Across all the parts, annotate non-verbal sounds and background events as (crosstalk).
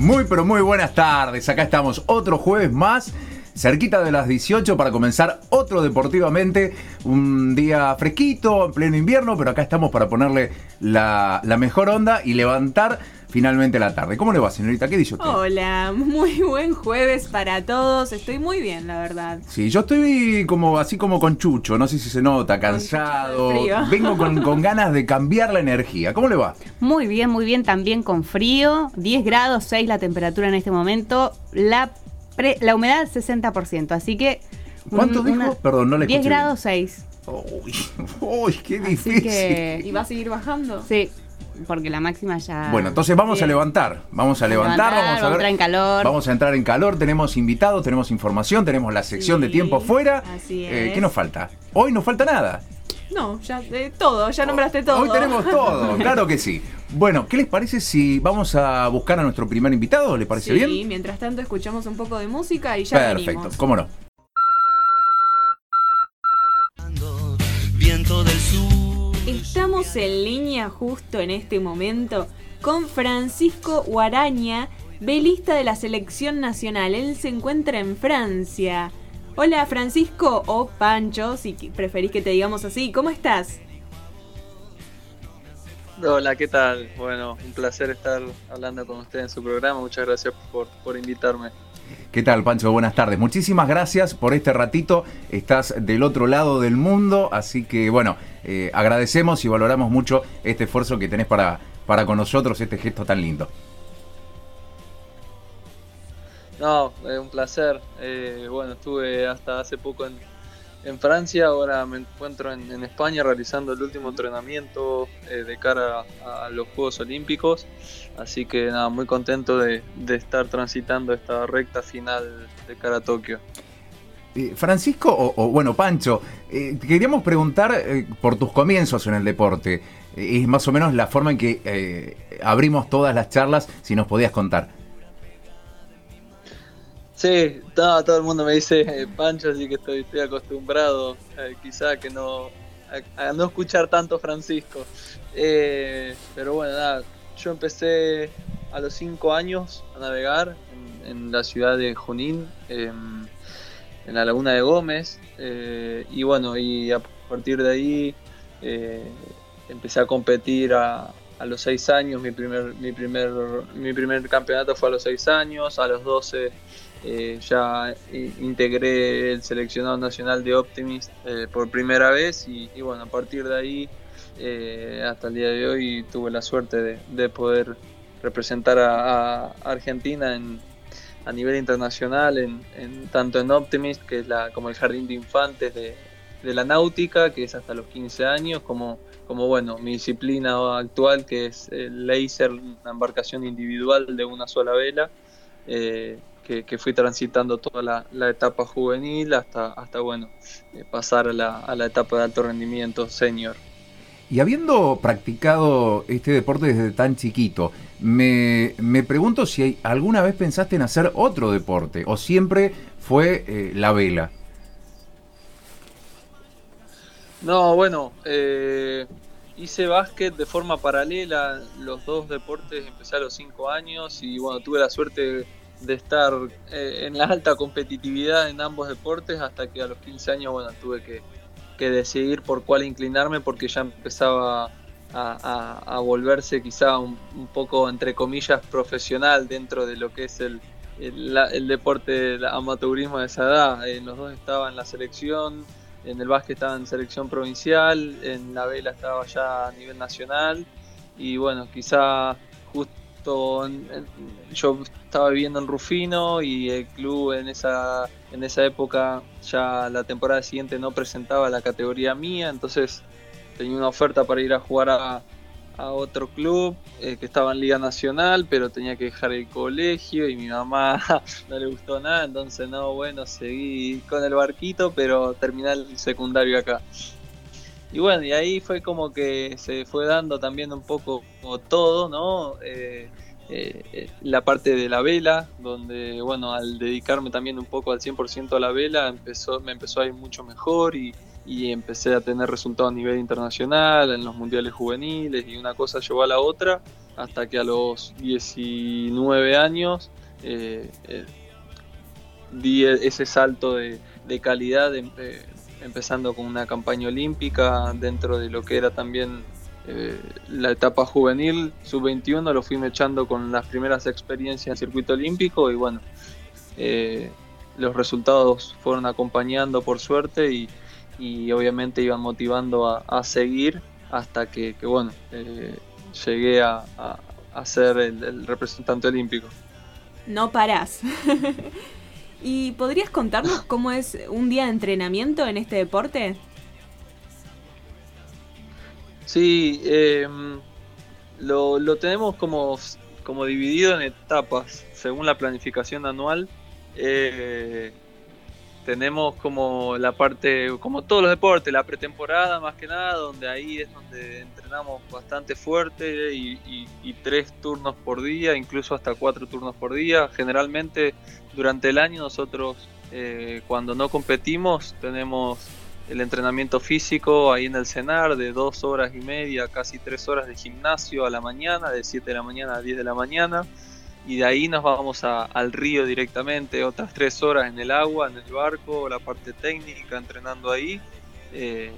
Muy, pero muy buenas tardes. Acá estamos otro jueves más cerquita de las 18 para comenzar otro deportivamente. Un día fresquito, en pleno invierno, pero acá estamos para ponerle la, la mejor onda y levantar finalmente la tarde. ¿Cómo le va, señorita? ¿Qué dice usted? Hola, muy buen jueves para todos. Estoy muy bien, la verdad. Sí, yo estoy como así como con Chucho, no sé si se nota, cansado. Vengo con, con, ganas de cambiar la energía. ¿Cómo le va? Muy bien, muy bien, también con frío. 10 grados 6 la temperatura en este momento. La, la humedad 60%, así que... ¿Cuánto dijo? Perdón, no le 10 grados 6. Uy, (laughs) uy, qué difícil. ¿Y va a seguir bajando? Sí porque la máxima ya. Bueno, entonces vamos a levantar. Vamos a levantar, vamos a, entrar en calor. Vamos a entrar en calor. Tenemos invitados, tenemos información, tenemos la sección de tiempo fuera. Así eh, es. ¿Qué nos falta? Hoy nos falta nada. No, ya eh, todo, ya nombraste todo. Hoy tenemos todo, (laughs) claro que sí. Bueno, ¿qué les parece si vamos a buscar a nuestro primer invitado? ¿Le parece bien? Sí, mientras tanto escuchamos un poco de música y ya Perfecto, cómo no. En línea justo en este momento con Francisco Guaraña, velista de la selección nacional. Él se encuentra en Francia. Hola Francisco o Pancho, si preferís que te digamos así. ¿Cómo estás? Hola, ¿qué tal? Bueno, un placer estar hablando con usted en su programa. Muchas gracias por, por invitarme. ¿Qué tal, Pancho? Buenas tardes. Muchísimas gracias por este ratito. Estás del otro lado del mundo, así que bueno, eh, agradecemos y valoramos mucho este esfuerzo que tenés para, para con nosotros, este gesto tan lindo. No, es un placer. Eh, bueno, estuve hasta hace poco en, en Francia, ahora me encuentro en, España realizando el último entrenamiento eh, de cara a, los Juegos Olímpicos, así que nada, muy contento de, estar transitando esta recta final de cara a Tokio. Eh, Francisco, o, bueno, Pancho, eh, queríamos preguntar por tus comienzos en el deporte. es más o menos la forma en que abrimos todas las charlas, si nos podías contar. Sí, todo, el mundo me dice eh, Pancho, así que estoy, estoy acostumbrado eh, quizá que no a, no escuchar tanto Francisco. Eh, pero bueno, yo empecé a los 5 años a navegar en, la ciudad de Junín, em, en la laguna de Gómez, y bueno, y a partir de ahí empecé a competir a, a los 6 años, mi primer, mi, primer, mi primer campeonato fue a los 6 años, a los 12 eh, ya integré el seleccionado nacional de Optimist eh, por primera vez y, bueno, a partir de ahí eh, hasta el día de hoy tuve la suerte de, poder representar a, Argentina en, a nivel internacional, en, tanto en Optimist, que es la, como el jardín de infantes de, la náutica, que es hasta los 15 años, como, como bueno, mi disciplina actual, que es el laser, una embarcación individual de una sola vela que, fui transitando toda la, etapa juvenil hasta, hasta bueno, eh, pasar a la, etapa de alto rendimiento senior. Y habiendo practicado este deporte desde tan chiquito, me, pregunto si alguna vez pensaste en hacer otro deporte o siempre fue eh, la vela. No, bueno, eh, hice básquet de forma paralela, los dos deportes empecé a los cinco años y bueno, tuve la suerte de estar eh, en la alta competitividad en ambos deportes hasta que a los 15 años bueno tuve que, decidir por cuál inclinarme porque ya empezaba a, volverse quizá un, poco entre comillas profesional dentro de lo que es el, el, deporte del amateurismo de esa edad. En los dos estaba en la selección, en el básquet estaba en selección provincial, en la vela estaba ya a nivel nacional y bueno, quizá justo yo estaba viviendo en Rufino y el club en esa, en esa época ya la temporada siguiente no presentaba la categoría mía, entonces tenía una oferta para ir a jugar a, otro club eh, que estaba en Liga Nacional, pero tenía que dejar el colegio y mi mamá (laughs) no le gustó nada, entonces no, bueno, seguí con el barquito, pero terminé el secundario acá. Y bueno, y ahí fue como que se fue dando también un poco todo, ¿no? Eh, eh, la parte de la vela, donde, bueno, al dedicarme también un poco al 100% a la vela, empezó, me empezó a ir mucho mejor y, y empecé a tener resultados a nivel internacional, en los mundiales juveniles y una cosa llevó a la otra, hasta que a los 19 años eh, eh, di e-, ese salto de, calidad, empezando con una campaña olímpica dentro de lo que era también eh, la etapa juvenil, sub-21, lo fui echando con las primeras experiencias en circuito olímpico y bueno, los resultados fueron acompañando por suerte y, obviamente iban motivando a, seguir hasta que, bueno, llegué a, ser el representante olímpico no parás. (laughs) ¿Y podrías contarnos cómo es un día de entrenamiento en este deporte? Sí, em, lo, tenemos como, como dividido en etapas, según la planificación anual. Eh, tenemos como la parte, como todos los deportes, la pretemporada más que nada, donde ahí es donde entrenamos bastante fuerte y, tres turnos por día, incluso hasta cuatro turnos por día. Generalmente durante el año nosotros eh, cuando no competimos tenemos el entrenamiento físico ahí en el cenar de dos horas y media, casi tres horas de gimnasio a la mañana, de 7 de la mañana a 10 de la mañana y de ahí nos vamos al río directamente, otras tres horas en el agua, en el barco, la parte técnica, entrenando ahí. Eh,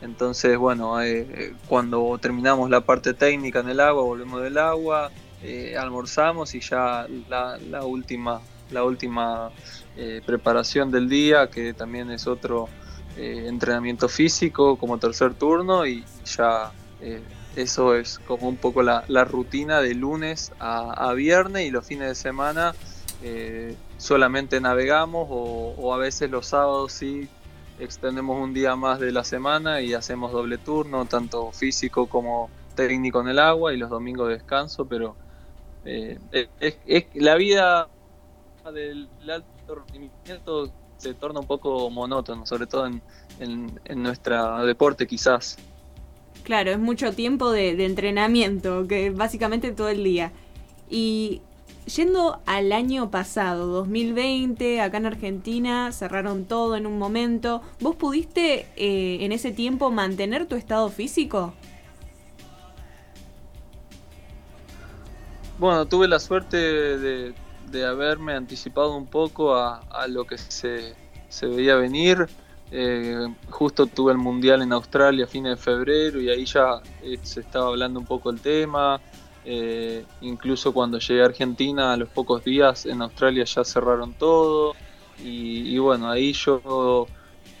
entonces, bueno, eh, cuando terminamos la parte técnica en el agua, volvemos del agua, eh, almorzamos y ya la, última, la última preparación del día, que también es otro entrenamiento físico como tercer turno y ya eso es como un poco la, rutina de lunes a, viernes y los fines de semana eh, solamente navegamos o, a veces los sábados sí extendemos un día más de la semana y hacemos doble turno, tanto físico como técnico en el agua y los domingos de descanso, pero eh, es, la vida del alto rendimiento se torna un poco monótono, sobre todo en, en, en nuestro deporte quizás. Claro, es mucho tiempo de, entrenamiento, que básicamente todo el día. Y yendo al año pasado, 2020, acá en Argentina, cerraron todo en un momento. ¿Vos pudiste eh, en ese tiempo mantener tu estado físico? Bueno, tuve la suerte de, haberme anticipado un poco a, lo que se, se veía venir. Eh, justo tuve el mundial en Australia a fines de febrero y ahí ya eh, se estaba hablando un poco el tema. Eh, incluso cuando llegué a Argentina, a los pocos días en Australia ya cerraron todo. Y, bueno, ahí yo,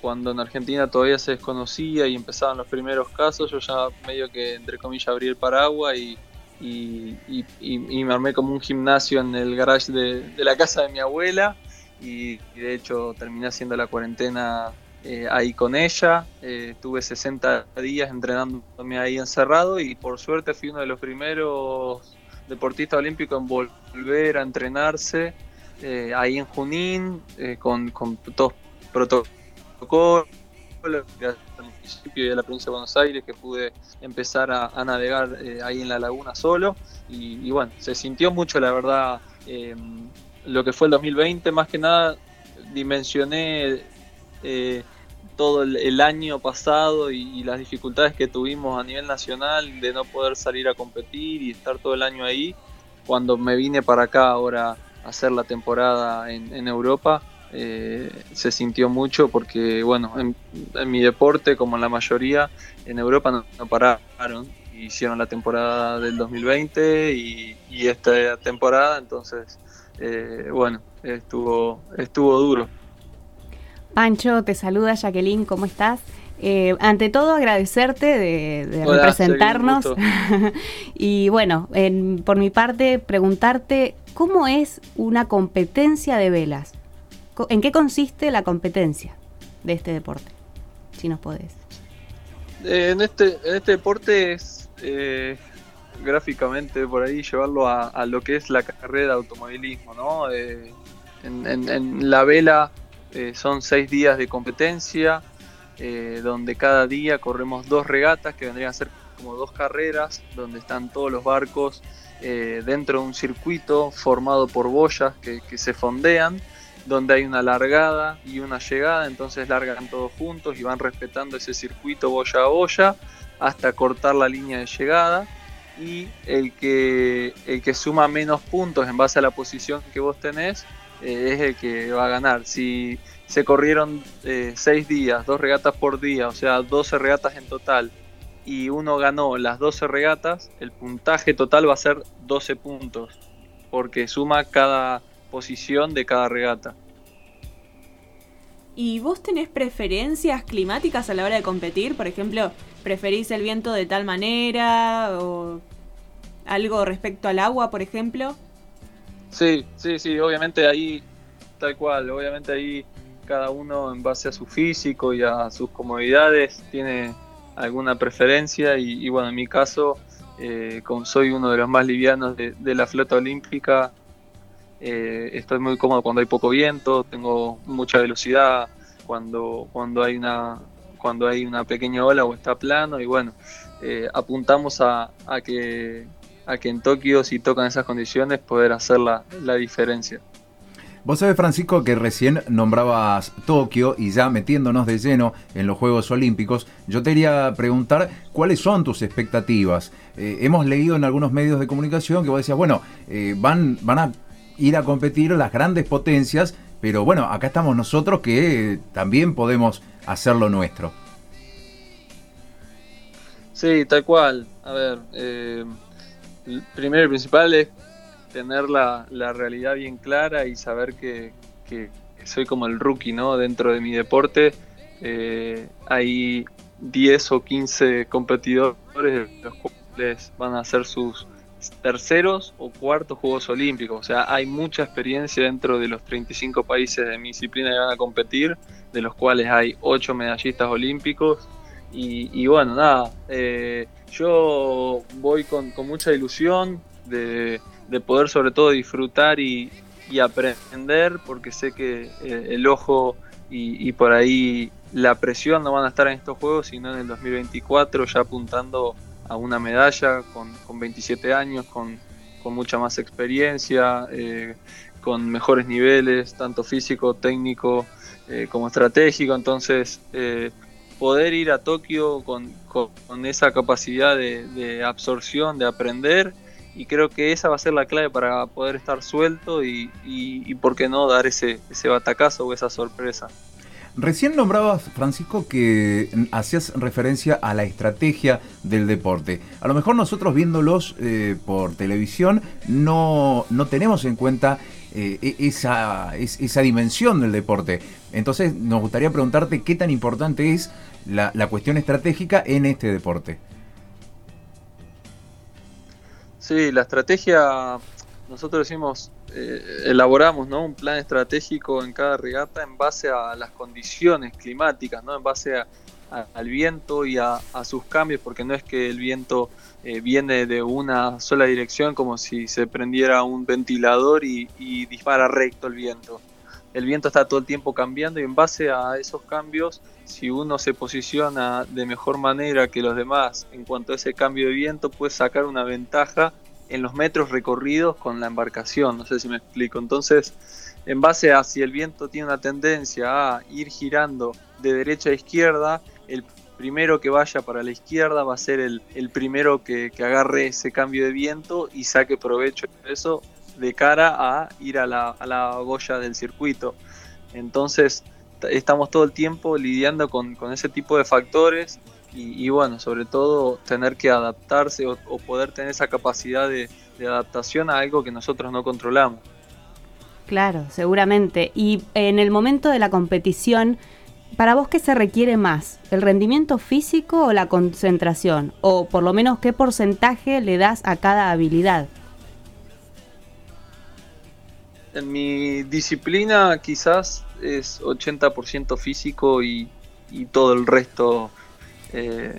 cuando en Argentina todavía se desconocía y empezaban los primeros casos, yo ya medio que, entre comillas, abrí el paraguas y, me armé como un gimnasio en el garage de, la casa de mi abuela. Y, y de hecho terminé haciendo la cuarentena eh, ahí con ella. Eh, tuve 60 días entrenándome ahí encerrado y por suerte fui uno de los primeros deportistas olímpicos en volver a entrenarse eh, ahí en Junín con, con todos protocolos municipio y de la provincia de Buenos Aires que pude empezar a, navegar ahí en la laguna solo y, bueno, se sintió mucho la verdad lo que fue el 2020 más que nada dimensioné eh, todo el, año pasado y, las dificultades que tuvimos a nivel nacional de no poder salir a competir y estar todo el año ahí. Cuando me vine para acá ahora a hacer la temporada en, Europa, eh, se sintió mucho porque, bueno, en, mi deporte, como en la mayoría, en Europa no, pararon. Hicieron la temporada del 2020 y, esta temporada, entonces, eh, bueno, estuvo, estuvo duro. Pancho, te saluda Jacqueline, ¿cómo estás? Eh, ante todo, agradecerte de, representarnos. (laughs) y bueno, por mi parte, preguntarte, ¿cómo es una competencia de velas? ¿En qué consiste la competencia de este deporte? Si nos podés. Eh, en, este, en este deporte es eh, gráficamente por ahí llevarlo a, lo que es la carrera de automovilismo, ¿no? en la vela eh, son seis días de competencia, eh, donde cada día corremos dos regatas que vendrían a ser como dos carreras, donde están todos los barcos eh, dentro de un circuito formado por boyas que, se fondean donde hay una largada y una llegada, entonces largan todos juntos y van respetando ese circuito boya a boya hasta cortar la línea de llegada y el que, el que suma menos puntos en base a la posición que vos tenés eh, es el que va a ganar. Si se corrieron eh, seis días, dos regatas por día, o sea, 12 regatas en total, y uno ganó las 12 regatas, el puntaje total va a ser 12 puntos, porque suma cada posición de cada regata. ¿Y vos tenés preferencias climáticas a la hora de competir? Por ejemplo, ¿preferís el viento de tal manera o algo respecto al agua, por ejemplo? Sí, sí, sí, obviamente ahí, tal cual, obviamente ahí cada uno en base a su físico y a sus comodidades tiene alguna preferencia y, bueno, en mi caso, eh, como soy uno de los más livianos de, la flota olímpica, eh, estoy muy cómodo cuando hay poco viento, tengo mucha velocidad cuando, cuando hay una cuando hay una pequeña ola o está plano y bueno, eh, apuntamos a, que, a que en Tokio si tocan esas condiciones poder hacer la, la diferencia. Vos sabés, Francisco, que recién nombrabas Tokio y ya metiéndonos de lleno en los Juegos Olímpicos, yo te quería preguntar cuáles son tus expectativas. Eh, hemos leído en algunos medios de comunicación que vos decías, bueno, eh, van, van a ir a competir las grandes potencias, pero bueno, acá estamos nosotros que también podemos hacer lo nuestro. Sí, tal cual. A ver, eh, primero y principal es tener la, realidad bien clara y saber que, soy como el rookie, ¿no? Dentro de mi deporte eh, hay 10 o 15 competidores, los cuales van a ser sus terceros o cuartos Juegos Olímpicos. O sea, hay mucha experiencia dentro de los 35 países de mi disciplina que van a competir, de los cuales hay 8 medallistas olímpicos. Y, bueno, nada, eh, yo voy con, mucha ilusión de, de poder sobre todo disfrutar y, aprender, porque sé que eh, el ojo y, por ahí la presión no van a estar en estos juegos, sino en el 2024 ya apuntando a una medalla con, 27 años, con, mucha más experiencia, eh, con mejores niveles, tanto físico, técnico eh, como estratégico. Entonces, poder ir a Tokio con, esa capacidad de, de absorción, de aprender y creo que esa va a ser la clave para poder estar suelto y, y, por qué no dar ese, ese batacazo o esa sorpresa. Recién nombrabas, Francisco, que hacías referencia a la estrategia del deporte. A lo mejor nosotros viéndolos eh, por televisión no, no tenemos en cuenta eh, e, esa, esa dimensión del deporte. Entonces nos gustaría preguntarte qué tan importante es la, la cuestión estratégica en este deporte. Sí, la estrategia, nosotros decimos, eh, elaboramos ¿no? un plan estratégico en cada regata en base a las condiciones climáticas, ¿no? en base al viento y a, sus cambios, porque no es que el viento eh, viene de una sola dirección como si se prendiera un ventilador y, y dispara recto el viento. El viento está todo el tiempo cambiando y en base a esos cambios, si uno se posiciona de mejor manera que los demás en cuanto a ese cambio de viento, puede sacar una ventaja en los metros recorridos con la embarcación, no sé si me explico. Entonces, en base a si el viento tiene una tendencia a ir girando de derecha a izquierda, el primero que vaya para la izquierda va a ser el, primero que, agarre ese cambio de viento y saque provecho de eso de cara a ir a la, a la del circuito. Entonces, estamos todo el tiempo lidiando con, ese tipo de factores y, bueno, sobre todo tener que adaptarse o, poder tener esa capacidad de, adaptación a algo que nosotros no controlamos. Claro, seguramente. Y en el momento de la competición, ¿para vos qué se requiere más? ¿El rendimiento físico o la concentración? O por lo menos qué porcentaje le das a cada habilidad? En mi disciplina quizás es 80% físico y, todo el resto eh,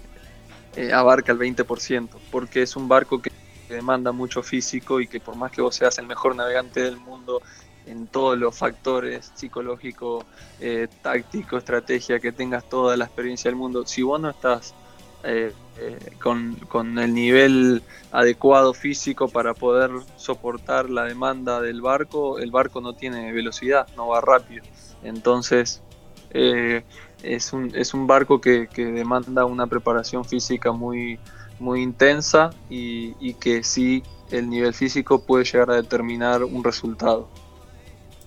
eh, abarca el 20%, porque es un barco que, demanda mucho físico y que por más que vos seas el mejor navegante del mundo en todos los factores psicológico, eh, táctico, estrategia, que tengas toda la experiencia del mundo, si vos no estás eh, con, con, el nivel adecuado físico para poder soportar la demanda del barco, el barco no tiene velocidad, no va rápido. Entonces, es, un, es un barco que, que, demanda una preparación física muy, muy intensa y, y que sí el nivel físico puede llegar a determinar un resultado.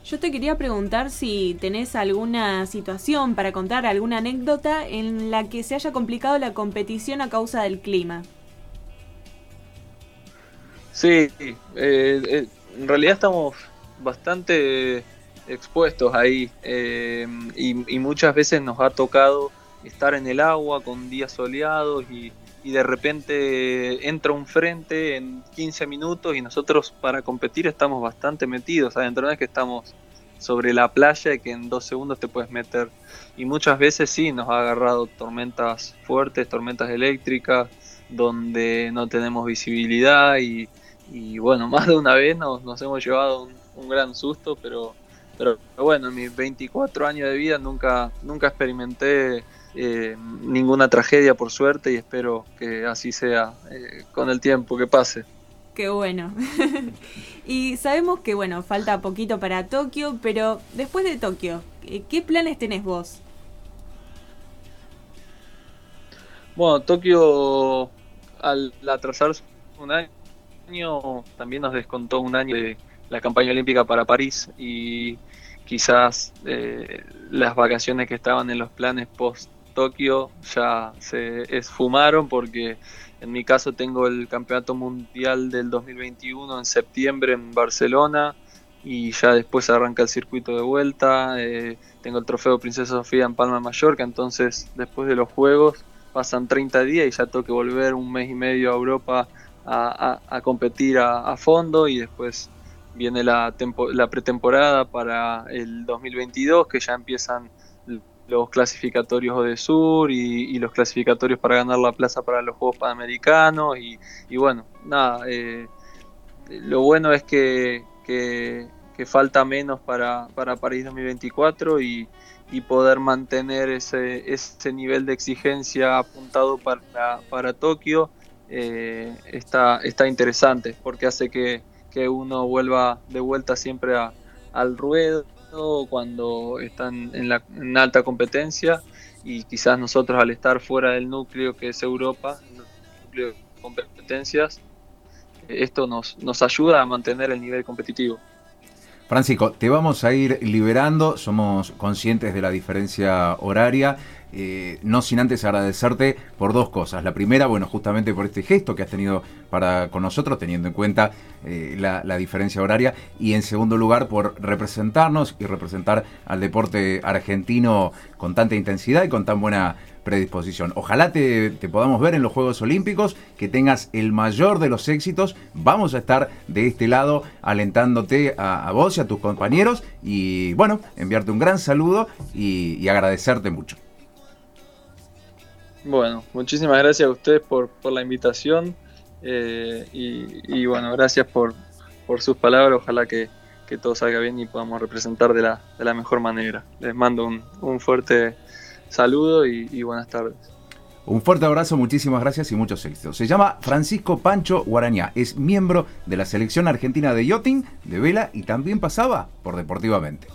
Yo te quería preguntar si tenés alguna situación para contar, alguna anécdota en la que se haya complicado la competición a causa del clima. Sí, eh, eh, en realidad estamos bastante expuestos ahí eh, y, muchas veces nos ha tocado estar en el agua con días soleados y, de repente entra un frente en 15 minutos y nosotros para competir estamos bastante metidos adentro, no es que estamos sobre la playa y que en dos segundos te puedes meter. Y muchas veces sí, nos ha agarrado tormentas fuertes, tormentas eléctricas, donde no tenemos visibilidad y, bueno, (laughs) más de una vez nos hemos llevado un, gran susto, pero, pero, bueno, en mis 24 años de vida nunca, nunca experimenté eh, ninguna tragedia por suerte y espero que así sea eh, con el tiempo que pase. Qué bueno. (laughs) y sabemos que bueno, falta poquito para Tokio, pero después de Tokio, ¿qué planes tenés vos? Bueno, Tokio al atrasarse un año también nos descontó un año de la campaña olímpica para París y quizás eh, las vacaciones que estaban en los planes post Tokio ya se esfumaron porque en mi caso tengo el Campeonato Mundial del 2021 en septiembre en Barcelona y ya después arranca el circuito de vuelta. Eh, tengo el Trofeo Princesa Sofía en Palma Mallorca, entonces después de los Juegos pasan 30 días y ya tengo que volver un mes y medio a Europa a, competir a, fondo y después viene la, la pretemporada para el 2022 que ya empiezan los clasificatorios de Sur y, los clasificatorios para ganar la plaza para los Juegos Panamericanos y, bueno, nada, eh, lo bueno es que, que, falta menos para, para París 2024 y, y poder mantener ese, ese nivel de exigencia apuntado para, para Tokio eh, está, está interesante porque hace que, que uno vuelva de vuelta siempre al ruedo cuando están en, la, alta competencia y quizás nosotros al estar fuera del núcleo que es Europa, núcleo de competencias, esto nos, nos ayuda a mantener el nivel competitivo. Francisco, te vamos a ir liberando, somos conscientes de la diferencia horaria eh, no sin antes agradecerte por dos cosas. La primera, bueno, justamente por este gesto que has tenido para con nosotros, teniendo en cuenta eh, la, la, diferencia horaria. Y en segundo lugar, por representarnos y representar al deporte argentino con tanta intensidad y con tan buena predisposición. Ojalá te, podamos ver en los Juegos Olímpicos, que tengas el mayor de los éxitos. Vamos a estar de este lado alentándote a, vos y a tus compañeros y bueno, enviarte un gran saludo y agradecerte mucho. Bueno, muchísimas gracias a ustedes por, la invitación eh, y, bueno, gracias por, sus palabras. Ojalá que, todo salga bien y podamos representar de la, de la mejor manera. Les mando un, fuerte saludo y, buenas tardes. Un fuerte abrazo, muchísimas gracias y muchos éxitos. Se llama Francisco Pancho Guarañá, es miembro de la selección argentina de yachting, de vela y también pasaba por Deportivamente.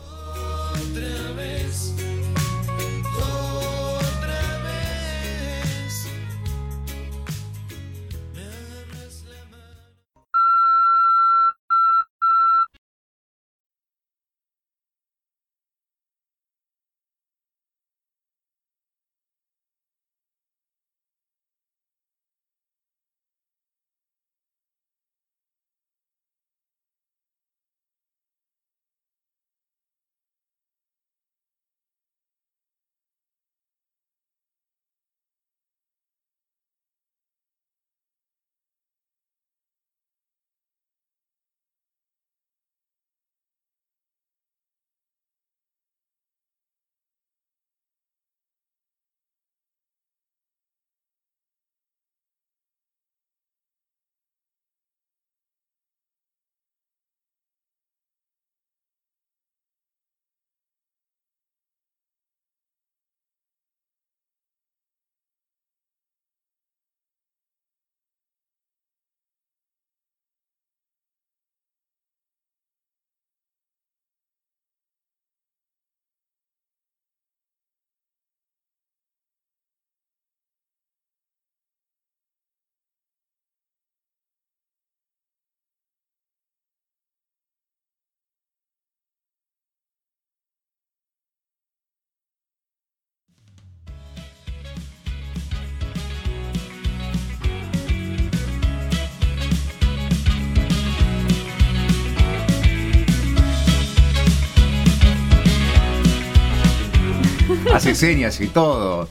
Hace (laughs) señas y todo.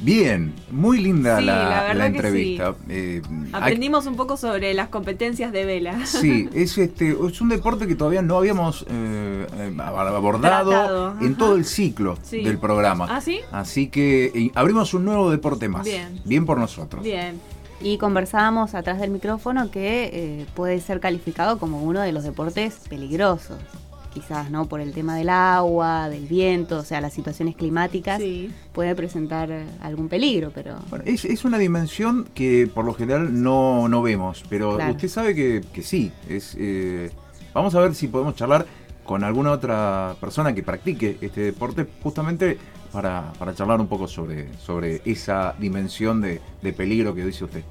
Bien, muy linda Sí, la, entrevista. Eh, hay- Aprendimos un poco sobre las competencias de vela. Sí, (laughs) es este es un deporte que todavía no habíamos eh, eh, abordado Tratado, en ajá. todo el ciclo Sí. del programa. ¿Ah, sí? Así que eh, abrimos un nuevo deporte más. Bien. por nosotros. Bien. Y conversábamos atrás del micrófono que eh, puede ser calificado como uno de los deportes peligrosos. Quizás, ¿no? Por el tema del agua, del viento, o sea, las situaciones climáticas Sí. puede presentar algún peligro, pero Bueno, es, es una dimensión que por lo general no, no vemos, pero Claro. usted sabe que, que sí. Es, eh, vamos a ver si podemos charlar con alguna otra persona que practique este deporte justamente para, para charlar un poco sobre, sobre esa dimensión de, de peligro que dice usted.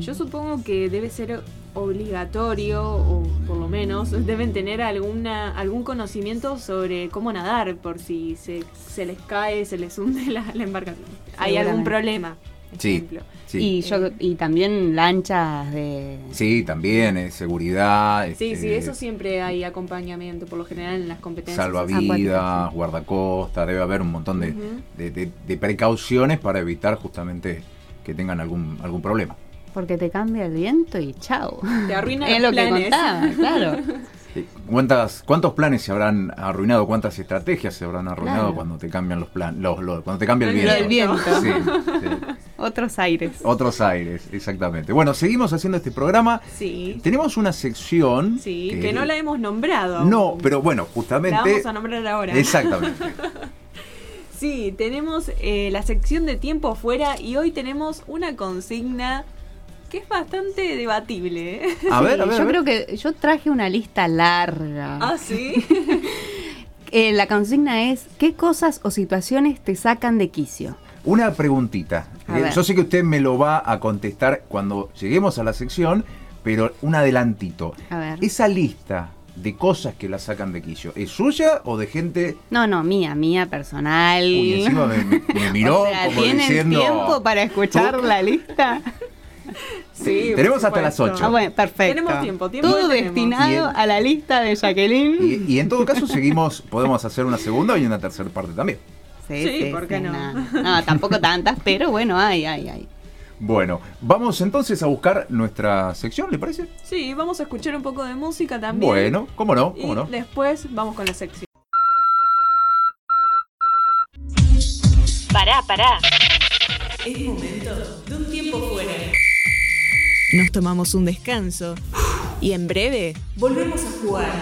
Yo supongo que debe ser obligatorio, o por lo menos (laughs) deben tener alguna algún conocimiento sobre cómo nadar, por si se, se les cae, se les hunde la, la embarcación. Hay algún problema, Sí. ejemplo. Sí, y yo y también lanchas de sí también, eh, seguridad, Sí, este, sí, eso siempre hay acompañamiento, por lo general en las competencias. salvavidas, acuáticas, guardacosta, debe haber un montón de- de- de precauciones para evitar justamente que tengan algún, algún problema. Porque te cambia el viento y chao. Te arruina (laughs) es los lo que planes. contaba, claro. ¿Cuántas, ¿Cuántos planes se habrán arruinado? ¿Cuántas estrategias se habrán arruinado Claro. cuando te cambian los planes? Los, los- cuando te cambia el viento. del viento. Sí, sí. (laughs) Otros aires. Otros aires, exactamente. Bueno, seguimos haciendo este programa. Sí, Tenemos una sección. sí, que no la hemos nombrado. No, aún. pero bueno, La justamente. vamos a nombrar ahora. Exactamente. (laughs) Sí, tenemos eh, la sección de tiempo fuera y hoy tenemos una consigna que es bastante debatible. ¿eh? A ver, Sí, a ver. a yo ver. creo que yo traje una lista larga. Ah, sí. (laughs) Eh, la consigna es ¿qué cosas o situaciones te sacan de quicio? Una preguntita. A Eh. Yo sé que usted me lo va a contestar cuando lleguemos a la sección, pero un adelantito. A ver. Esa lista de cosas que la sacan de quicio, ¿es suya o de gente... No, no, mía, mía personal. Uy, encima me, me- me (laughs) miró o sea, como ¿tienen diciendo... tiempo para escuchar Tú- la lista? (laughs) Sí, Tenemos hasta las supuesto. 8. Ah, bueno, perfecto. Tenemos tiempo, tiempo Todo tenemos. destinado en- a la lista de Jacqueline. Y, y en todo caso seguimos, podemos hacer una segunda y una tercera parte también. Sí, ¿por qué no? No, tampoco tantas, pero bueno, hay, hay, hay. Bueno, vamos entonces a buscar nuestra sección, ¿le parece? Sí, vamos a escuchar un poco de música también. Bueno, cómo no, Y cómo no. después vamos con la sección. Pará, pará. Es momento de un tiempo fuera. Nos tomamos un descanso y en breve volvemos a jugar.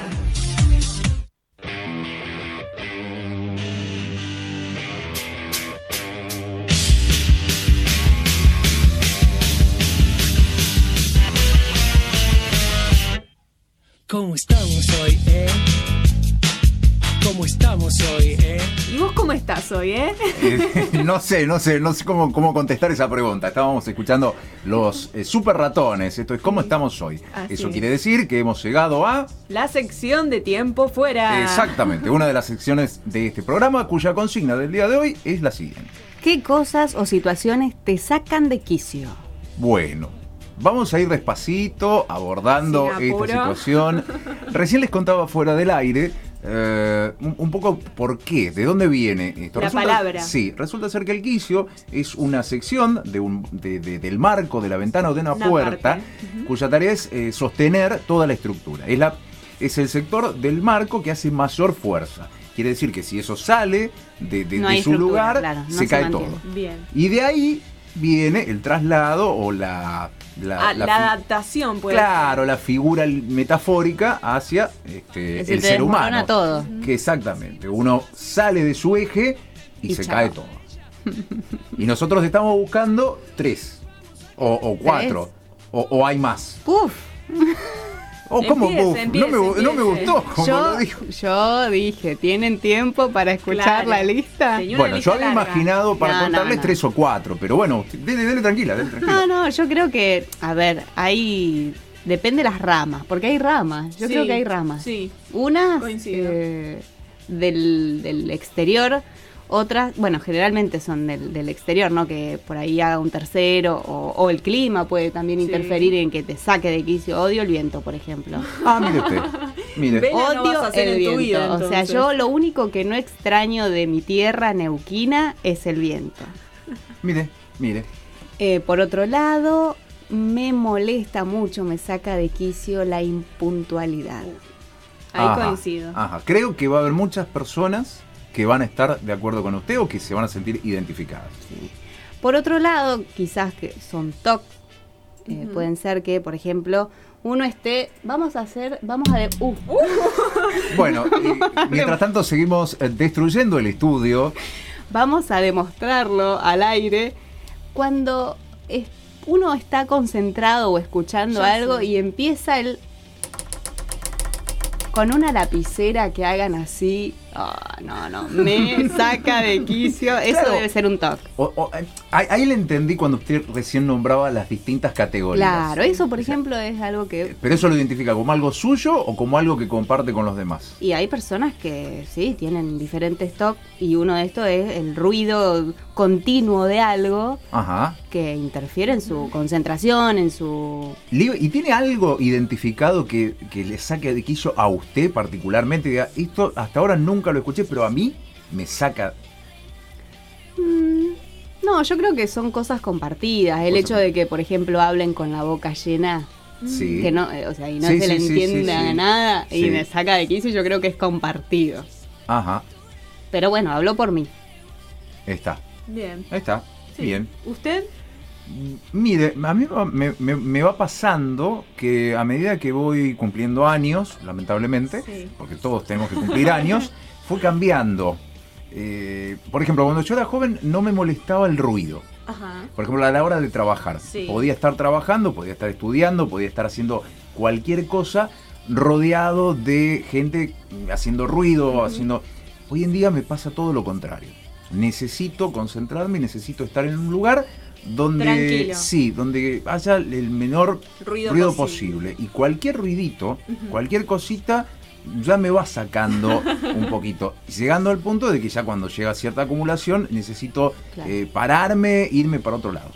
¿Cómo estamos hoy, eh? ¿Cómo estamos hoy, eh? ¿Y vos cómo estás hoy, eh? Eh, no sé, no sé, no sé cómo, cómo contestar esa pregunta. Estábamos escuchando los eh, super ratones. Esto es cómo estamos hoy. Así Eso es. quiere decir que hemos llegado a La sección de tiempo fuera. exactamente una de las secciones de este programa cuya consigna del día de hoy es la siguiente. ¿Qué cosas o situaciones te sacan de quicio? Bueno, vamos a ir despacito abordando esta situación. (laughs) Recién les contaba fuera del aire eh, un, un poco por qué, de dónde viene esto. La palabra. Sí, resulta ser que el quicio es una sección de un, de- de- del marco, de la ventana o de una, Una puerta, cuya tarea es eh, sostener toda la estructura. Es, la, es el sector del marco que hace mayor fuerza. Quiere decir que si eso sale de, de- No su lugar, claro, no se, se cae mantiene. todo. Bien. Y de ahí viene el traslado o la... la- Ah, la, adaptación puede Claro, la figura metafórica hacia este, Es decir, el te ser humano. todo. Que exactamente, uno sale de su eje y, Y se chao. cae todo. (laughs) y nosotros estamos buscando tres o, o cuatro. O, o hay más. Uf, O como Empiece, uf, empiece, no, me, no me empiece. gustó como yo, lo dijo. yo dije, ¿tienen tiempo para escuchar Claro. la lista? Bueno, lista yo había larga. imaginado para No, contarles no. tres o cuatro, pero bueno, dele, dele tranquila, dele tranquila. No, no, yo creo que, a ver, hay. Depende de las ramas, porque hay ramas. Yo Sí, creo que hay ramas. Sí. Unas eh, del, del exterior, otras, bueno, generalmente son del, del exterior, ¿no? Que por ahí haga un tercero, o, o el clima puede también Sí. interferir en que te saque de quicio. Odio el viento, por ejemplo. Ah, (laughs) mire usted. Mire. No Odio hacer el viento. vida, o sea, yo lo único que no extraño de mi tierra neuquina es el viento. Mire, mire. Eh, por otro lado, me molesta mucho, me saca de quicio la impuntualidad. Ahí Ajá, coincido. Ajá. Creo que va a haber muchas personas que van a estar de acuerdo con usted o que se van a sentir identificadas. Sí. Por otro lado, quizás que son TOC, eh, pueden ser que, por ejemplo, uno esté, vamos a hacer, vamos a de, uh, Bueno, y (laughs) mientras tanto seguimos eh, destruyendo el estudio. vamos a demostrarlo al aire cuando es- uno está concentrado o escuchando Ya algo y empieza el con una lapicera que hagan así, ah, no, no, me saca de quicio, eso Claro. debe ser un toque. O- o, eh, ahí, ahí le entendí cuando usted recién nombraba las distintas categorías. Claro, eso por ejemplo es algo que Pero eso lo identifica como algo suyo o como algo que comparte con los demás. Y hay personas que sí, tienen diferentes TOC y uno de estos es el ruido continuo de algo Ajá. que interfiere en su concentración, en su... ¿Y tiene algo identificado que, que le saque de quicio a usted particularmente? Esto hasta ahora nunca lo escuché, pero a mí me saca. Mm, No, yo creo que son cosas compartidas. El Cosas hecho de que, por ejemplo, hablen con la boca llena, Sí. que no, eh, o sea, y no Sí, se le sí, entienda sí, sí. nada y Sí. me saca de quicio, yo creo que es compartido. Ajá. Pero bueno, habló por mí. Está. Bien. Ahí está. Sí. Bien. ¿Usted? Mire, a mí me, me- me va pasando que a medida que voy cumpliendo años, lamentablemente, Sí. porque todos tenemos que cumplir años, (laughs) fue cambiando. Eh, por ejemplo, cuando yo era joven no me molestaba el ruido. Ajá. Por ejemplo, a la hora de trabajar. Sí. Podía estar trabajando, podía estar estudiando, podía estar haciendo cualquier cosa rodeado de gente haciendo ruido, haciendo... Hoy en día me pasa todo lo contrario. Necesito concentrarme, necesito estar en un lugar donde Tranquilo. sí, donde haya el menor Ruido ruido, posible. posible. Y cualquier ruidito, cualquier cosita ya me va sacando un poquito. Llegando al punto de que ya cuando llega cierta acumulación necesito Claro. eh, pararme, irme para otro lado.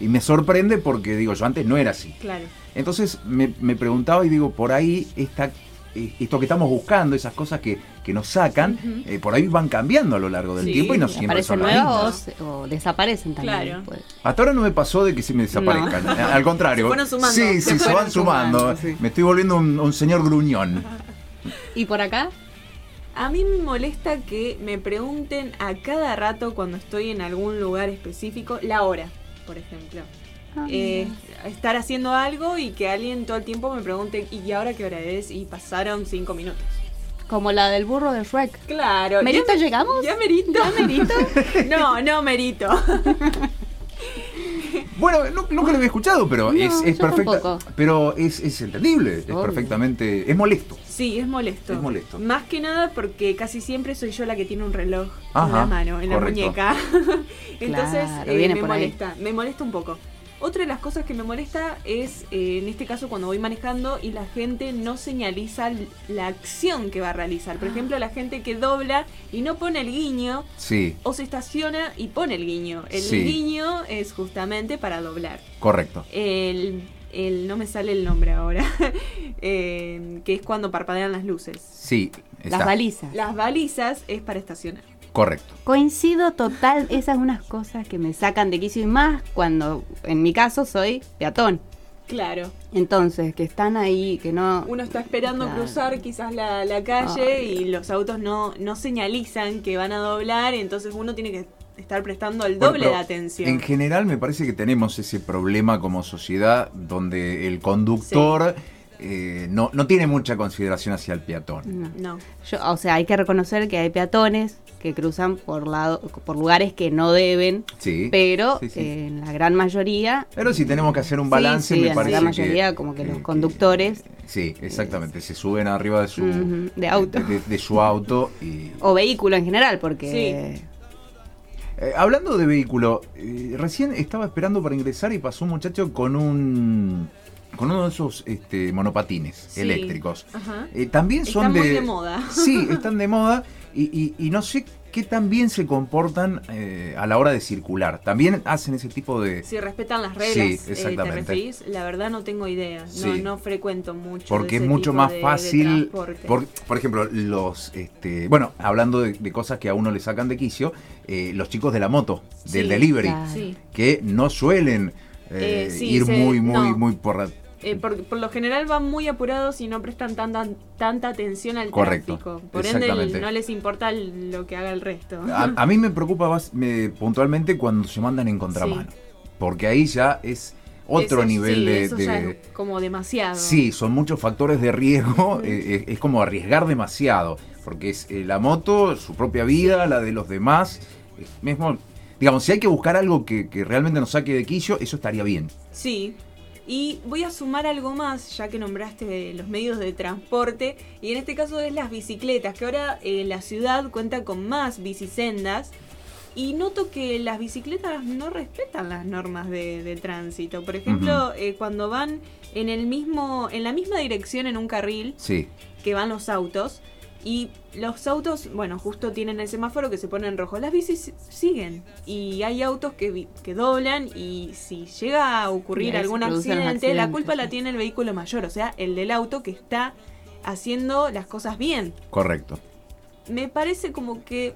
Y me sorprende porque digo, yo antes no era así. Claro. Entonces me, me preguntaba y digo, por ahí esta, eh, esto que estamos buscando, esas cosas que, que nos sacan, eh, por ahí van cambiando a lo largo del Sí, tiempo y no siempre Aparecen son las nuevas o, o desaparecen también. Claro. pues. Hasta ahora no me pasó de que se me desaparezcan. Al contrario. Se fueron sumando, Sí, se sí, se, van sumando. sumando, sí. Me estoy volviendo un, un señor gruñón. ¿Y por acá? A mí me molesta que me pregunten a cada rato cuando estoy en algún lugar específico la hora, por ejemplo. Ah, Eh, estar haciendo algo y que alguien todo el tiempo me pregunte, ¿y ahora qué hora es? Y pasaron cinco minutos. Como la del burro de Shrek. Claro. ¿Merito ¿ya, llegamos? ¿Ya merito? ¿Ya merito? (laughs) no, no merito. (laughs) Bueno, nu- nunca lo había escuchado, pero No, es, es perfecta. tampoco. Pero es, es entendible, es Obvio. perfectamente. Es molesto. Sí, es molesto. Es molesto. Más que nada porque casi siempre soy yo la que tiene un reloj en la mano, en correcto. la muñeca. (laughs) Entonces Claro, eh, me ahí. molesta, me molesta un poco. Otra de las cosas que me molesta es, eh, en este caso, cuando voy manejando y la gente no señaliza la acción que va a realizar. Por ejemplo, la gente que dobla y no pone el guiño Sí, o se estaciona y pone el guiño. El Sí. guiño es justamente para doblar. correcto. El, el- no me sale el nombre ahora, (laughs) eh, que es cuando parpadean las luces. Sí, está. Las balizas. Las balizas es para estacionar. Correcto. Coincido total, esas unas cosas que me sacan de quicio y más cuando, en mi caso, soy peatón. Claro. Entonces, que están ahí, que no... Uno está esperando Claro. cruzar quizás la, la calle Ay. y los autos no, no señalizan que van a doblar, entonces uno tiene que estar prestando el doble de atención. En general me parece que tenemos ese problema como sociedad donde el conductor eh, no, no tiene mucha consideración hacia el peatón. no. No. Yo- o sea, hay que reconocer que hay peatones que cruzan por, lado, por lugares que no deben, Sí. pero sí, sí. eh, en la gran mayoría... Pero si tenemos que hacer un balance, sí, me en la que- mayoría como que los que- conductores Sí, exactamente. Se suben arriba de su de auto. de, de su auto y o vehículo en general, porque... Eh, hablando de vehículo, eh, recién estaba esperando para ingresar y pasó un muchacho con un con uno de esos este, monopatines Sí. eléctricos. Eh, también son Están de, muy de moda. (laughs) Sí, están de moda y, y- y no sé qué tan bien se comportan eh, a la hora de circular. También hacen ese tipo de... Si respetan las reglas, Sí, eh, ¿te exactamente. referís? La verdad no tengo idea. No, Sí. no frecuento mucho. Porque de es mucho tipo más de- de fácil. transporte. Por, por ejemplo, los. Este, bueno, hablando de, de cosas que a uno le sacan de quicio, eh, los chicos de la moto, del Sí, delivery, claro. Que no suelen ir se- muy, muy, no. muy por. Eh, por, por lo general van muy apurados y no prestan tanta, tanta atención al Correcto, tráfico. Por ende, no les importa el- lo que haga el resto. A, a mí me preocupa más, me- puntualmente cuando se mandan en contramano. Porque ahí ya es otro Eso- nivel sí, de. Eso de- ya es como demasiado. Sí, son muchos factores de riesgo. eh, es, es como arriesgar demasiado. Porque es eh, la moto, su propia vida, la de los demás. eh, mismo, digamos, si hay que buscar algo que, que realmente nos saque de quicio, eso estaría bien. Sí. Y voy a sumar algo más, ya que nombraste los medios de transporte, y en este caso es las bicicletas, que ahora eh, la ciudad cuenta con más bicisendas, y noto que las bicicletas no respetan las normas de, de tránsito. Por ejemplo, eh, cuando van en el mismo, en la misma dirección en un carril Sí, que van los autos, y los autos, bueno, justo tienen el semáforo que se pone en rojo. Las bicis siguen. Y hay autos que, vi- que doblan y si llega a ocurrir algún accidente, la culpa la tiene el vehículo mayor, o sea, el del auto que está haciendo las cosas bien. correcto. Me parece como que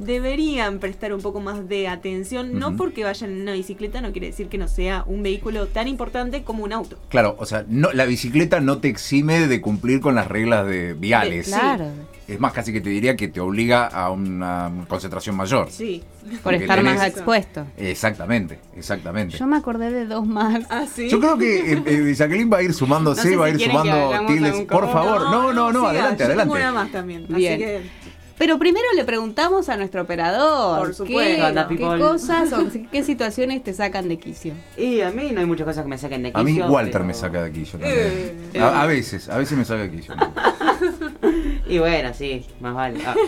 deberían prestar un poco más de atención, no porque vayan en una bicicleta, no quiere decir que no sea un vehículo tan importante como un auto. Claro, o sea, no, la bicicleta no te exime de cumplir con las reglas de viales. Sí. Claro. Es más, casi que te diría que te obliga a una concentración mayor. Sí. Por estar más expuesto. Exactamente, exactamente. Yo me acordé de dos más. Ah, sí. Yo creo que eh, eh, (laughs) Jacqueline va a ir sumándose, No sé va a ir sumando tildes. Por favor, no, no, no, siga, adelante, yo adelante. tengo una más también. Bien. Así que Pero primero le preguntamos a nuestro operador. Por ¿qué- supuesto. Anda, ¿Qué, cosas o qué situaciones te sacan de quicio? Y a mí no hay muchas cosas que me saquen de A mí quicio, Walter pero- me saca de aquí. yo también. Eh. A, a veces, a veces me saca de yo. (laughs) Y bueno, sí, más vale. Ah. (laughs)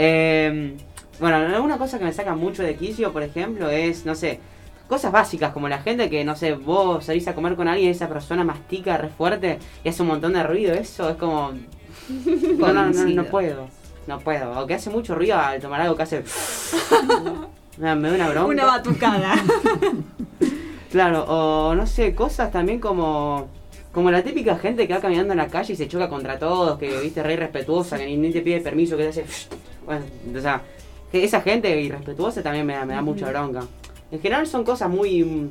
Eh, bueno, una cosa que me saca mucho de quicio, por ejemplo, es, no sé, cosas básicas como la gente que, no sé, vos salís a comer con alguien y esa persona mastica re fuerte y hace un montón de ruido. Eso es como. No, no, no, no puedo. No puedo. O que hace mucho ruido al tomar algo que hace. (laughs) (laughs) Me me da una bronca. una batucada. (laughs) Claro, o no sé, cosas también como como la típica gente que va caminando en la calle y se choca contra todos, que viste re irrespetuosa, que ni, ni te pide permiso, que te hace (sniffs) bueno, o sea, que esa gente irrespetuosa también me da, me da mucha bronca. En general son cosas muy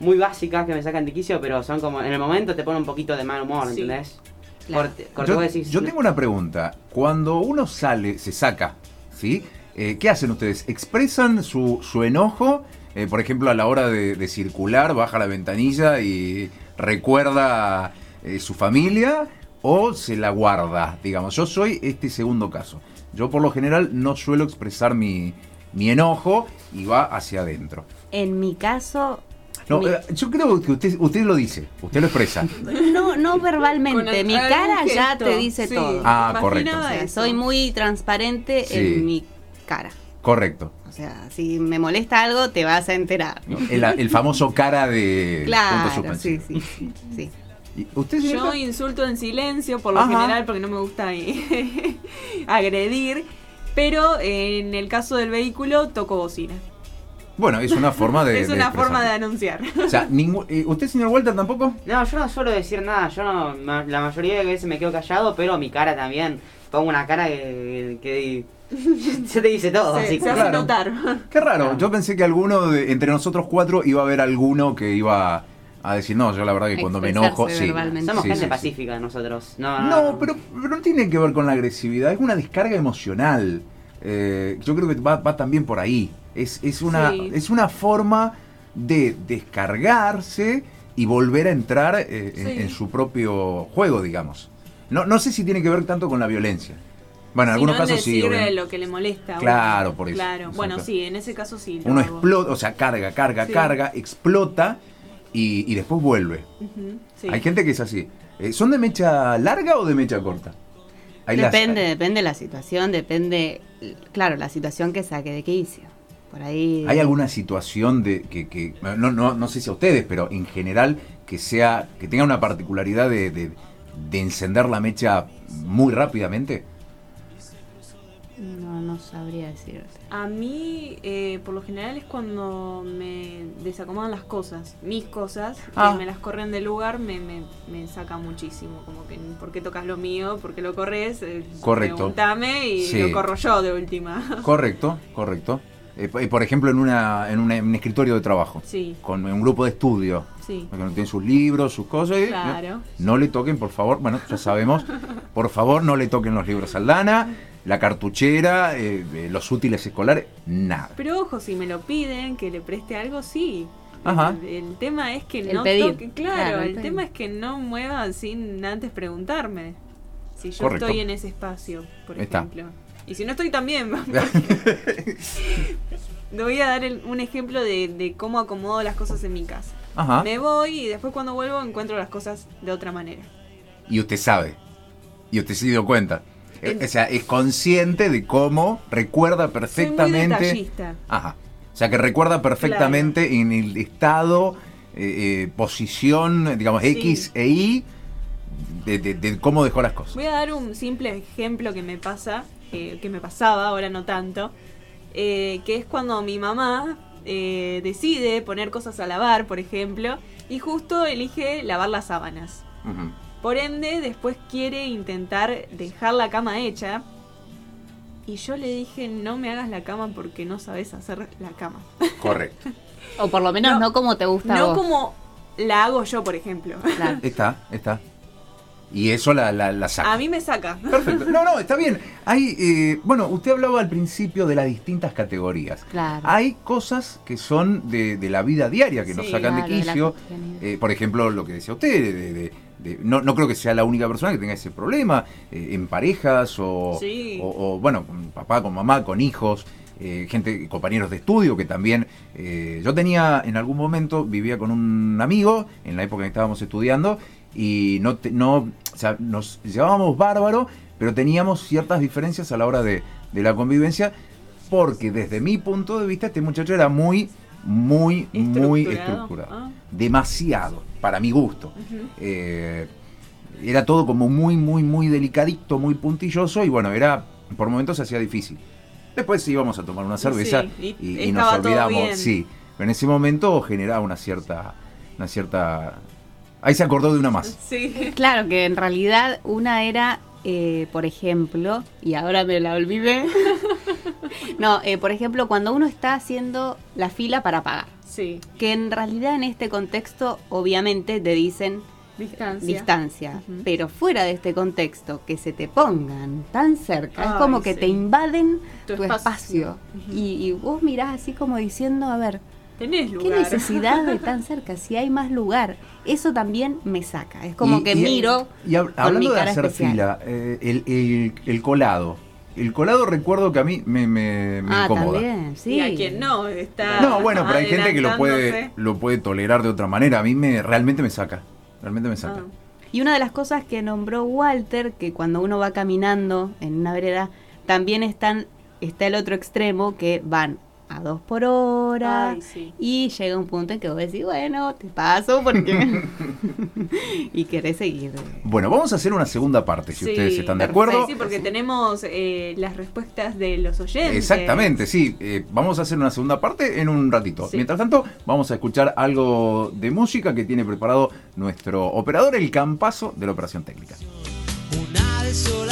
muy básicas que me sacan de quicio, pero son como en el momento te pone un poquito de mal humor, Sí. ¿Entendés? Claro. Corte, corte, Yo, vos decís, yo tengo una pregunta. Cuando uno sale, se saca, ¿sí? Eh, ¿Qué hacen ustedes? ¿Expresan su, su enojo? Eh, por ejemplo, a la hora de, de circular, baja la ventanilla y recuerda eh, su familia o se la guarda, digamos. Yo soy este segundo caso. Yo por lo general no suelo expresar mi, mi enojo y va hacia adentro. En mi caso, No, mi- eh, yo creo que usted, usted lo dice, usted lo expresa. no, no verbalmente, el- mi cara ya te dice sí. todo. Ah, Imaginaba correcto. O sea, eso. soy muy transparente Sí. en mi cara. Correcto. O sea, si me molesta algo, te vas a enterar. El, el famoso cara de Claro, sí, sí, sí, sí. ¿Y ¿Usted, Yo insulto en silencio por lo Ajá. general porque no me gusta (laughs) agredir. Pero en el caso del vehículo toco bocina. Bueno, es una forma de. (laughs) es de una forma de anunciar. O sea, ningún- eh, ¿usted, señor Walter, tampoco? No, yo no suelo decir nada, yo no, la mayoría de veces me quedo callado, pero mi cara también, pongo una cara que, que se (laughs) te dice todo, se, así se que- hace notar. Qué raro. Yo pensé que alguno de, entre nosotros cuatro iba a haber alguno que iba a decir, no, yo la verdad que cuando me enojo. Sí. Somos Sí, gente sí, sí. pacífica nosotros. No, No, pero, pero no tiene que ver con la agresividad, es una descarga emocional. Eh, yo creo que va, va también por ahí. Es, es, una, Sí. es una forma de descargarse y volver a entrar eh, en, Sí. en su propio juego, digamos. No, no sé si tiene que ver tanto con la violencia. Bueno, en algunos casos sí. obviamente. lo que le molesta. Claro, por eso, Claro, exacto. bueno, sí, en ese caso sí. Uno hago. explota, o sea, carga, carga, Sí. carga, explota y, y después vuelve. Sí. Hay gente que es así. Eh, ¿Son de mecha larga o de mecha corta? Las- Depende, depende de la situación, depende, claro, la situación que saque de quicio. Por ahí. ¿Hay alguna situación de que, que- no, no, no sé si a ustedes, pero en general que sea que tenga una particularidad de, de- de encender la mecha muy rápidamente? No, no sabría decirte. A mí, eh, por lo general, es cuando me desacomodan las cosas, mis cosas, Ah. que me las corren del lugar, me, me, me saca muchísimo. Como que, ¿por qué tocas lo mío? ¿Por qué lo corres? Eh, Correcto. Preguntame y Sí. lo corro yo de última. Correcto, correcto. Eh, por ejemplo, en, una, en una- en un escritorio de trabajo, Sí, con un grupo de estudio, sí. que no tienen sus libros, sus cosas. y- Claro. No le toquen, por favor, bueno, ya sabemos, (laughs) por favor no le toquen los libros al Dana, la cartuchera, eh, eh, los útiles escolares, nada. Pero ojo, si me lo piden, que le preste algo, sí. Ajá. El, el tema es que El no pedir. toque, claro, Claro, el tema es que no muevan sin antes preguntarme. Si yo Correcto. estoy en ese espacio, por Está. ejemplo. Y si no estoy también, (laughs) le voy a dar el- un ejemplo de, de cómo acomodo las cosas en mi casa. Ajá. Me voy y después cuando vuelvo encuentro las cosas de otra manera. Y usted sabe. Y usted se dio cuenta. Eh, O sea, es consciente de cómo recuerda Soy muy perfectamente. detallista. Ajá. O sea, que recuerda perfectamente en el estado, eh, eh, posición, digamos, Sí. X e Y, de, de- de cómo dejó las cosas. Voy a dar un simple ejemplo que me pasa, eh, que me pasaba, ahora no tanto, eh, que es cuando mi mamá eh, decide poner cosas a lavar, por ejemplo, y justo elige lavar las sábanas. Por ende, después quiere intentar dejar la cama hecha. Y yo le dije, no me hagas la cama porque no sabes hacer la cama. Correcto. O por lo menos No. no, como te gusta a No vos. como la hago yo, por ejemplo. Claro. Está, está. Y eso la, la, la saca. A mí me saca. Perfecto. No, no, está bien. Hay, eh, bueno, usted hablaba al principio de las distintas categorías. Claro. Hay cosas que son de, de la vida diaria, que nos sacan claro, de quicio. Eh, por ejemplo, lo que decía usted, de- de- de- de- no, no creo que sea la única persona que tenga ese problema, eh, en parejas o, Sí. o- o, bueno, con papá, con mamá, con hijos, eh, gente, compañeros de estudio que también... eh, yo tenía, en algún momento, vivía con un amigo, en la época que estábamos estudiando, y no, te- no o sea, nos llevábamos bárbaro, pero teníamos ciertas diferencias a la hora de, de la convivencia, porque desde mi punto de vista este muchacho era muy, muy, muy Estructurado. Ah. Demasiado, para mi gusto. Eh, era todo como muy, muy, muy delicadito, muy puntilloso y bueno, era por momentos se hacía difícil. Después íbamos a tomar una cerveza Sí, y y, y nos olvidamos, sí. Pero en ese momento generaba una cierta, una cierta. Ahí se acordó de una más. Sí. Claro que en realidad una era, eh, por ejemplo, y ahora me la olvidé. (laughs) no, eh, por ejemplo, cuando uno está haciendo la fila para pagar. Sí. Que en realidad en este contexto, obviamente, te dicen Distancia. distancia. Pero fuera de este contexto, que se te pongan tan cerca, es como que sí. te invaden Tu tu, espacio. y, y vos mirás así como diciendo, a ver, Tenés ¿qué necesidad de (laughs) tan cerca? Si hay más lugar. Eso también me saca. Es como Y- que y- miro. Y hab- con mi hablando de hacer especial. fila, eh, el, el- el colado. El colado recuerdo que a mí me, me, me ah, incomoda. también, sí. Y a quien no, está. No, bueno, pero hay gente que lo puede, lo puede tolerar de otra manera. A mí me realmente me saca. Realmente me saca. Ah. Y una de las cosas que nombró Walter, que cuando uno va caminando en una vereda, también están, está el otro extremo que van a dos por hora Ay, sí. y llega un punto en que vos decís, bueno, te paso porque... (laughs) (laughs) y querés seguir. Bueno, vamos a hacer una segunda parte, si Sí, ustedes están de acuerdo. Sí, porque tenemos eh, las respuestas de los oyentes. Exactamente, sí. Eh, vamos a hacer una segunda parte en un ratito. Sí. Mientras tanto, vamos a escuchar algo de música que tiene preparado nuestro operador, el campazo de la operación técnica. Una desolación. Soy